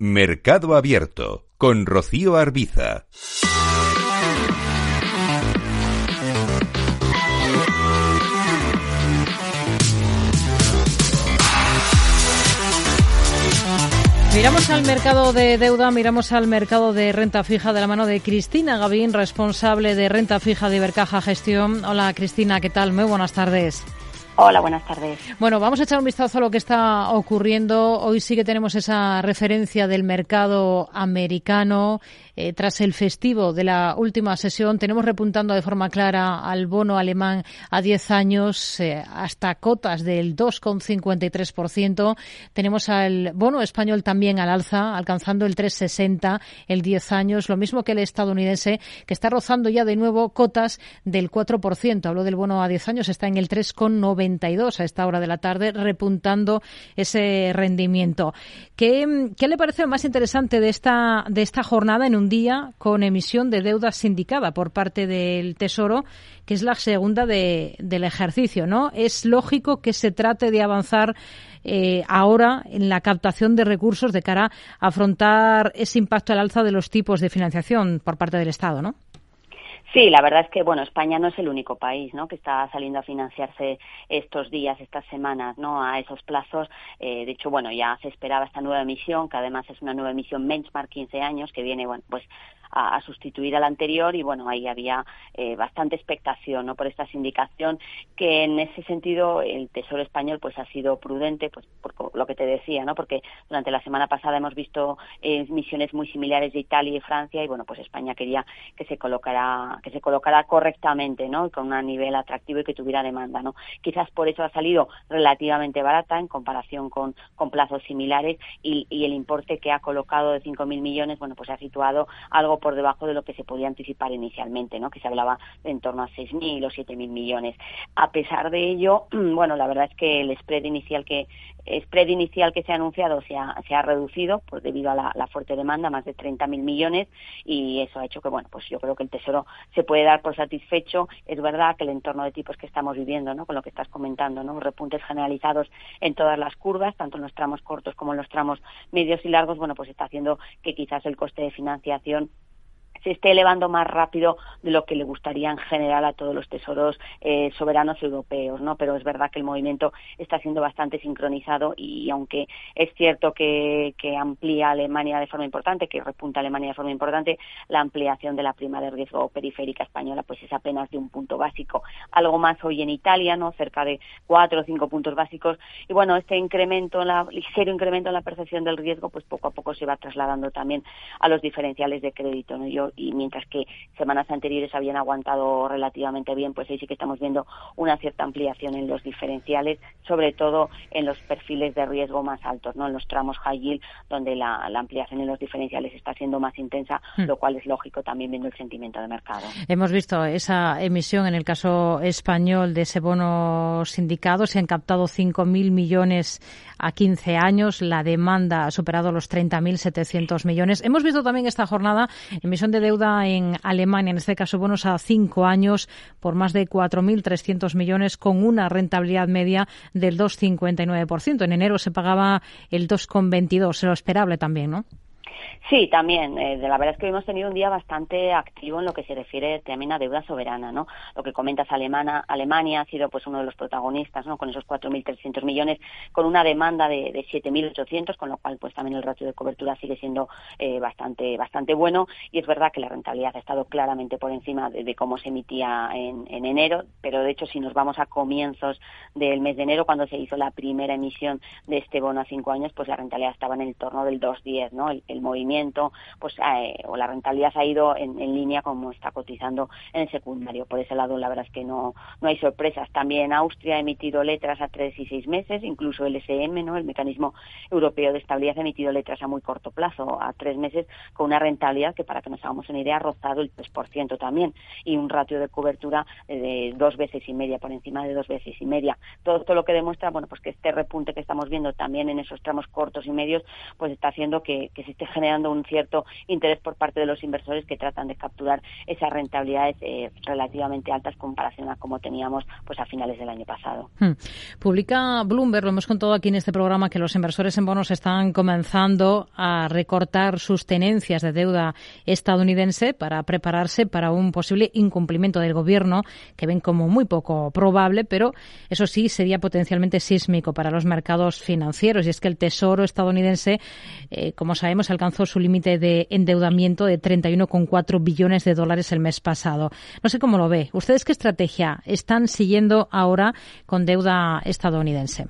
Mercado Abierto con Rocío Arbiza. Miramos al mercado de deuda, miramos al mercado de renta fija de la mano de Cristina Gavín, responsable de renta fija de Ibercaja Gestión. Hola Cristina, ¿qué tal? Muy buenas tardes. Hola, buenas tardes. Bueno, vamos a echar un vistazo a lo que está ocurriendo. Hoy sí que tenemos esa referencia del mercado americano. Eh, tras el festivo de la última sesión, tenemos repuntando de forma clara al bono alemán a 10 años eh, hasta cotas del 2,53%. Tenemos al bono español también al alza, alcanzando el 3,60 el 10 años, lo mismo que el estadounidense, que está rozando ya de nuevo cotas del 4%. Hablo del bono a 10 años, está en el 3,92 a esta hora de la tarde, repuntando ese rendimiento. ¿Qué, qué le parece más interesante de esta, de esta jornada en un día con emisión de deuda sindicada por parte del Tesoro, que es la segunda de, del ejercicio, ¿no? Es lógico que se trate de avanzar eh, ahora en la captación de recursos de cara a afrontar ese impacto al alza de los tipos de financiación por parte del Estado, ¿no? Sí, la verdad es que bueno, España no es el único país, ¿no? Que está saliendo a financiarse estos días, estas semanas, ¿no? A esos plazos. Eh, de hecho, bueno, ya se esperaba esta nueva emisión, que además es una nueva emisión benchmark 15 años, que viene, bueno, pues a, sustituir al anterior y bueno, ahí había eh, bastante expectación ¿no? por esta sindicación que en ese sentido el Tesoro español pues ha sido prudente pues por lo que te decía, ¿no? porque durante la semana pasada hemos visto eh, misiones muy similares de Italia y Francia y bueno, pues España quería que se colocara que se colocara correctamente, ¿no? con un nivel atractivo y que tuviera demanda, ¿no? Quizás por eso ha salido relativamente barata en comparación con, con plazos similares y, y el importe que ha colocado de 5.000 millones, bueno, pues se ha situado algo por debajo de lo que se podía anticipar inicialmente, ¿no? que se hablaba de en torno a 6.000 o 7.000 millones. A pesar de ello, bueno, la verdad es que el spread inicial que spread inicial que se ha anunciado se ha, se ha reducido pues debido a la, fuerte demanda, más de 30.000 millones, y eso ha hecho que, bueno, pues yo creo que el Tesoro se puede dar por satisfecho. Es verdad que el entorno de tipos que estamos viviendo, ¿no? Con lo que estás comentando, ¿no? Repuntes generalizados en todas las curvas, tanto en los tramos cortos como en los tramos medios y largos, bueno, pues está haciendo que quizás el coste de financiación se esté elevando más rápido de lo que le gustaría en general a todos los tesoros eh, soberanos europeos, ¿no? Pero es verdad que el movimiento está siendo bastante sincronizado y aunque es cierto que, que amplía Alemania de forma importante, que repunta Alemania de forma importante, la ampliación de la prima de riesgo periférica española pues es apenas de un punto básico. Algo más hoy en Italia, ¿no? Cerca de cuatro o cinco puntos básicos. Y bueno, este incremento, la, ligero incremento en la percepción del riesgo, pues poco a poco se va trasladando también a los diferenciales de crédito, ¿no? Yo y mientras que semanas anteriores habían aguantado relativamente bien, pues ahí sí que estamos viendo una cierta ampliación en los diferenciales, sobre todo en los perfiles de riesgo más altos, ¿no? En los tramos high yield, donde la, ampliación en los diferenciales está siendo más intensa, hmm. lo cual es lógico también viendo el sentimiento de mercado. Hemos visto esa emisión en el caso español de ese bono sindicado, se han captado 5.000 millones a 15 años, la demanda ha superado los 30.700 millones. Hemos visto también esta jornada emisión de deuda en Alemania, en este caso bonos a cinco años por más de 4.300 millones con una rentabilidad media del 2,59%. En enero se pagaba el 2,22, lo esperable también, ¿no? Sí, también. Eh, la verdad es que hemos tenido un día bastante activo en lo que se refiere también a deuda soberana, ¿no? Lo que comentas, Alemana, Alemania ha sido pues uno de los protagonistas, ¿no? Con esos 4.300 millones, con una demanda de, de 7.800, con lo cual pues también el ratio de cobertura sigue siendo eh, bastante bastante bueno y es verdad que la rentabilidad ha estado claramente por encima de, cómo se emitía en, en, enero, pero de hecho si nos vamos a comienzos del mes de enero, cuando se hizo la primera emisión de este bono a cinco años, pues la rentabilidad estaba en el torno del 2.10, ¿no? El movimiento pues eh, o la rentabilidad ha ido en, línea como está cotizando en el secundario. Por ese lado, la verdad es que no, no hay sorpresas. También Austria ha emitido letras a tres y seis meses, incluso el SM, ¿no? el Mecanismo Europeo de Estabilidad, ha emitido letras a muy corto plazo, a tres meses, con una rentabilidad que, para que nos hagamos una idea, ha rozado el 3% también y un ratio de cobertura de dos veces y media, por encima de dos veces y media. Todo esto lo que demuestra, bueno, pues que este repunte que estamos viendo también en esos tramos cortos y medios, pues está haciendo que, que se esté generando un cierto interés por parte de los inversores que tratan de capturar esas rentabilidades eh, relativamente altas comparación a como teníamos pues a finales del año pasado. Hmm. Publica Bloomberg, lo hemos contado aquí en este programa, que los inversores en bonos están comenzando a recortar sus tenencias de deuda estadounidense para prepararse para un posible incumplimiento del gobierno que ven como muy poco probable, pero eso sí sería potencialmente sísmico para los mercados financieros. Y es que el Tesoro estadounidense, eh, como sabemos, alcanzó su límite de endeudamiento de 31,4 billones de dólares el mes pasado. No sé cómo lo ve. ¿Ustedes qué estrategia están siguiendo ahora con deuda estadounidense?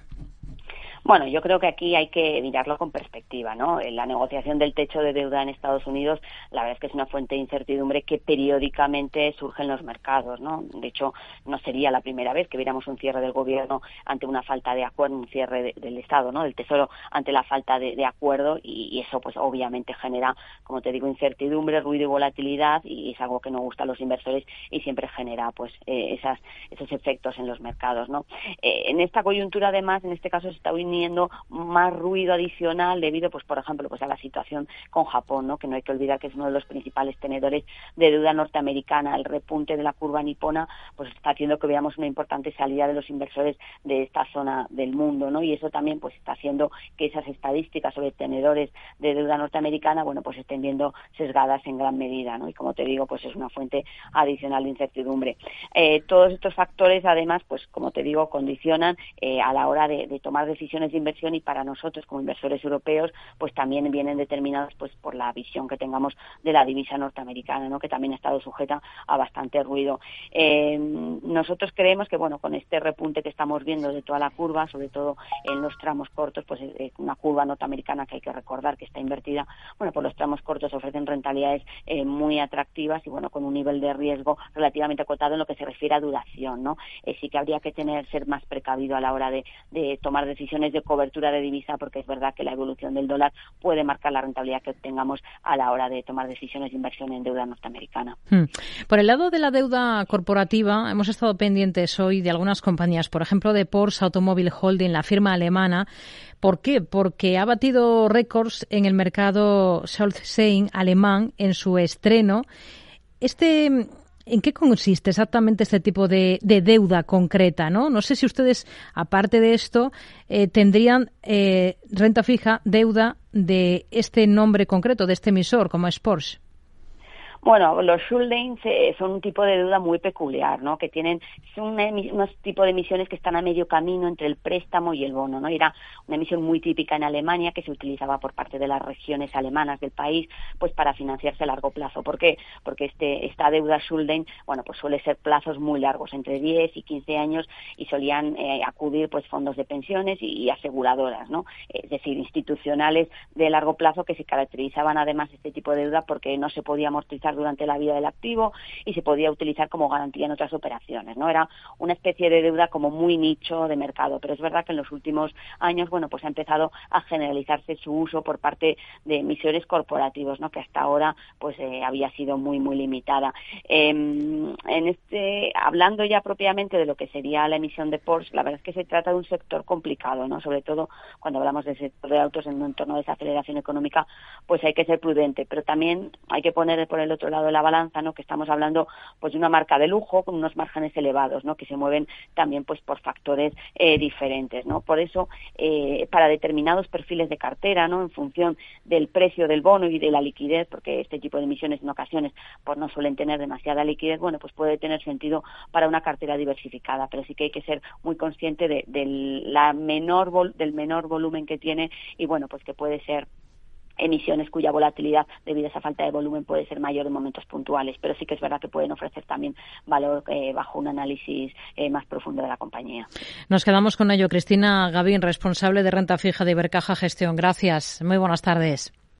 Bueno, yo creo que aquí hay que mirarlo con perspectiva, ¿no? La negociación del techo de deuda en Estados Unidos, la verdad es que es una fuente de incertidumbre que periódicamente surge en los mercados, ¿no? De hecho, no sería la primera vez que viéramos un cierre del gobierno ante una falta de acuerdo, un cierre del Estado, ¿no? Del Tesoro ante la falta de, acuerdo y, eso, pues, obviamente genera, como te digo, incertidumbre, ruido y volatilidad y es algo que no gusta a los inversores y siempre genera, pues, eh, esas, esos efectos en los mercados, ¿no? Eh, en esta coyuntura, además, en este caso se está uniendo más ruido adicional debido, pues por ejemplo, pues a la situación con Japón, ¿no? Que no hay que olvidar que es uno de los principales tenedores de deuda norteamericana. El repunte de la curva nipona, pues está haciendo que veamos una importante salida de los inversores de esta zona del mundo, ¿no? Y eso también, pues está haciendo que esas estadísticas sobre tenedores de deuda norteamericana, bueno, pues estén viendo sesgadas en gran medida, ¿no? Y como te digo, pues es una fuente adicional de incertidumbre. Eh, todos estos factores, además, pues como te digo, condicionan eh, a la hora de tomar decisiones de inversión y para nosotros como inversores europeos pues también vienen determinados pues por la visión que tengamos de la divisa norteamericana ¿no? que también ha estado sujeta a bastante ruido eh, nosotros creemos que bueno con este repunte que estamos viendo de toda la curva sobre todo en los tramos cortos pues es una curva norteamericana que hay que recordar que está invertida bueno por los tramos cortos ofrecen rentabilidades eh, muy atractivas y bueno con un nivel de riesgo relativamente acotado en lo que se refiere a duración no eh, sí que habría que tener ser más precavido a la hora de tomar decisiones de cobertura de divisa, porque es verdad que la evolución del dólar puede marcar la rentabilidad que obtengamos a la hora de tomar decisiones de inversión en deuda norteamericana. Hmm. Por el lado de la deuda corporativa, hemos estado pendientes hoy de algunas compañías, por ejemplo, de Porsche Automobile Holding, la firma alemana. ¿Por qué? Porque ha batido récords en el mercado Sein alemán en su estreno. Este ¿En qué consiste exactamente este tipo de, deuda concreta? ¿no? no sé si ustedes, aparte de esto, eh, tendrían eh, renta fija, deuda de este nombre concreto, de este emisor, como es Porsche. Bueno, los Schuldens son un tipo de deuda muy peculiar, ¿no? Que tienen un unos tipos de emisiones que están a medio camino entre el préstamo y el bono, ¿no? Era una emisión muy típica en Alemania que se utilizaba por parte de las regiones alemanas del país, pues para financiarse a largo plazo. ¿Por qué? Porque este, esta deuda Schulden, bueno, pues suele ser plazos muy largos, entre 10 y 15 años, y solían eh, acudir pues fondos de pensiones y, aseguradoras, ¿no? Es decir, institucionales de largo plazo que se caracterizaban además este tipo de deuda porque no se podía amortizar durante la vida del activo y se podía utilizar como garantía en otras operaciones, ¿no? Era una especie de deuda como muy nicho de mercado, pero es verdad que en los últimos años, bueno, pues ha empezado a generalizarse su uso por parte de emisores corporativos, ¿no? Que hasta ahora, pues eh, había sido muy, muy limitada. Em, en este, hablando ya propiamente de lo que sería la emisión de Porsche, la verdad es que se trata de un sector complicado, ¿no? Sobre todo cuando hablamos del sector de autos en un entorno de desaceleración económica, pues hay que ser prudente, pero también hay que poner por el otro lado de la balanza, ¿no? Que estamos hablando pues de una marca de lujo con unos márgenes elevados, ¿no? Que se mueven también pues por factores eh, diferentes, ¿no? Por eso eh, para determinados perfiles de cartera, ¿no? En función del precio del bono y de la liquidez, porque este tipo de emisiones en ocasiones pues no suelen tener demasiada liquidez, bueno, pues puede tener sentido para una cartera diversificada, pero sí que hay que ser muy consciente de, la menor del menor volumen que tiene y bueno, pues que puede ser emisiones cuya volatilidad debido a esa falta de volumen puede ser mayor en momentos puntuales, pero sí que es verdad que pueden ofrecer también valor eh, bajo un análisis eh, más profundo de la compañía. Nos quedamos con ello. Cristina Gavín, responsable de renta fija de Ibercaja Gestión. Gracias. Muy buenas tardes.